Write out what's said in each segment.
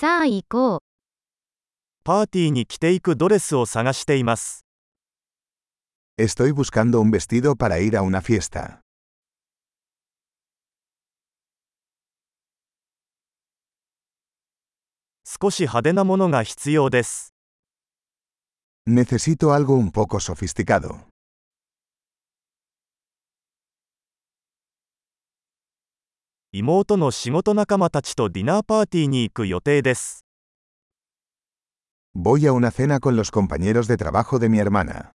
さあ行こう。パーティーに着ていくドレスを探しています。Estoy buscando un vestido para ir a una fiesta. 少し派手なものが必要です。Necesito algo un poco sofisticado. 妹の仕事仲間たちとディナーパーティーに行く予定です。Voy a una cena con los compañeros de trabajo de mi hermana.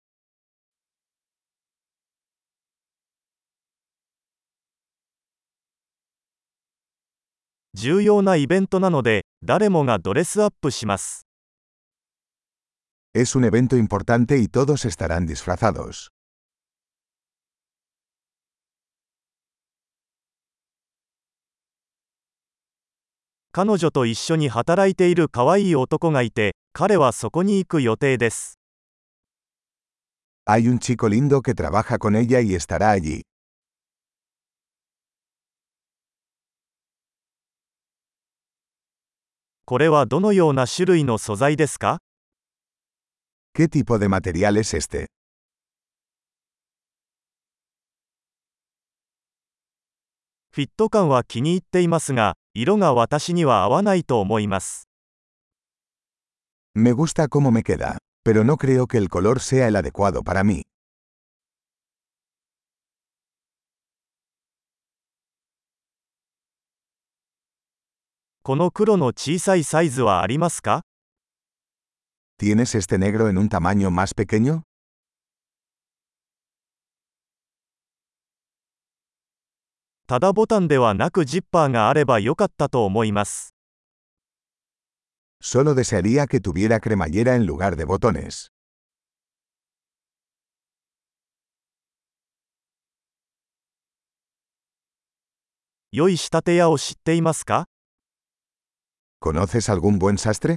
重要なイベントなので、誰もがドレスアップします。Es un evento importante y todos estarán disfrazados. 彼女と一緒に働いている可愛い男がいて、彼はそこに行く予定です。Hay un chico lindo que trabaja con ella y estará allí. これはどのような種類の素材ですか ¿Qué tipo de material es este? フィット感は気に入っていますが、色が私には合わないと思います。Me gusta cómo me queda, pero no creo que el color sea el adecuado para mí. この黒の小さいサイズはありますか ¿Tienes este negro en un tamaño más pequeño? ただボタンではなくジッパーがあればよかったと思います。Solo desearía que tuviera cremallera en lugar de botones. 良い仕立て屋を知っていますか ¿Conoces algún buen sastre?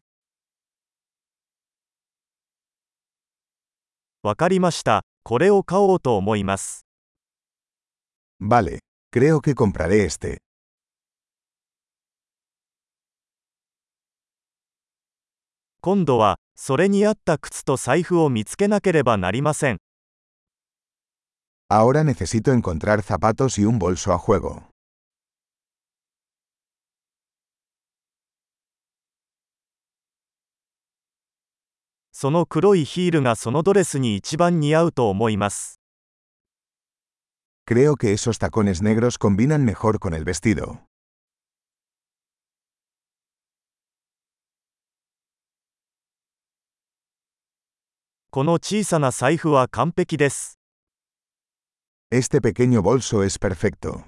わかりました。これを買おうと思います。Vale, creo que compraré este. 今度は、それに合った靴と財布を見つけなければなりません。Ahora necesito encontrar zapatos y un bolso a juego. その黒いヒールがそのドレスに一番似合うと思います。Creo que esos tacones negros combinan mejor con el vestido. この小さな財布は完璧です。Este pequeño bolso es perfecto.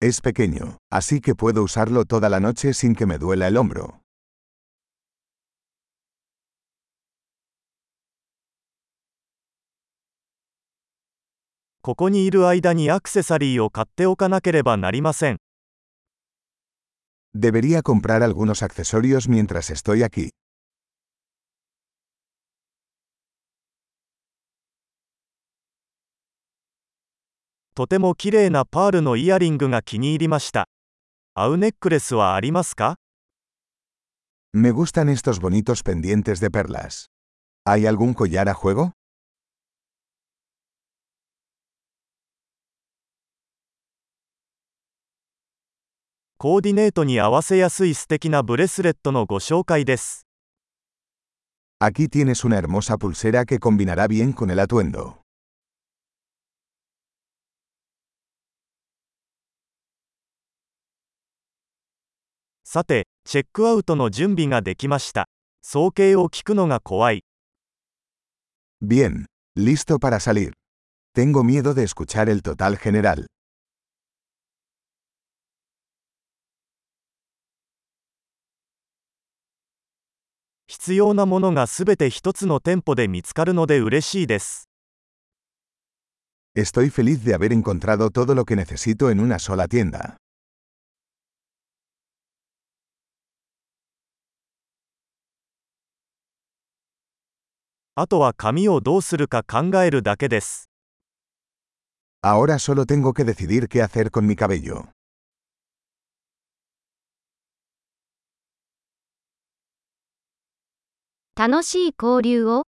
Es pequeño, así que puedo usarlo toda la noche sin que me duela el hombro. Debería comprar algunos accesorios mientras estoy aquí. とても綺麗なパールのイヤリングが気に入りました。合うネックレスはありますか Me gustan estos bonitos pendientes de perlas. ¿Hay algún collar a juego? コーディネートに合わせやすい素敵なブレスレットのご紹介です。Aquí tienes una hermosa pulsera que combinará bien con el atuendo. さて、チェックアウトの準備ができました。総計を聞くのが怖い。Bien, listo para salir. Tengo miedo de escuchar el total general. 必要なものがすべて一つの店舗で見つかるので嬉しいです。Estoy feliz de haber encontrado todo lo que necesito en una sola tienda. あとは髪をどうするか考えるだけです。Ahora solo tengo que decidir qué hacer con mi cabello. 楽しい交流を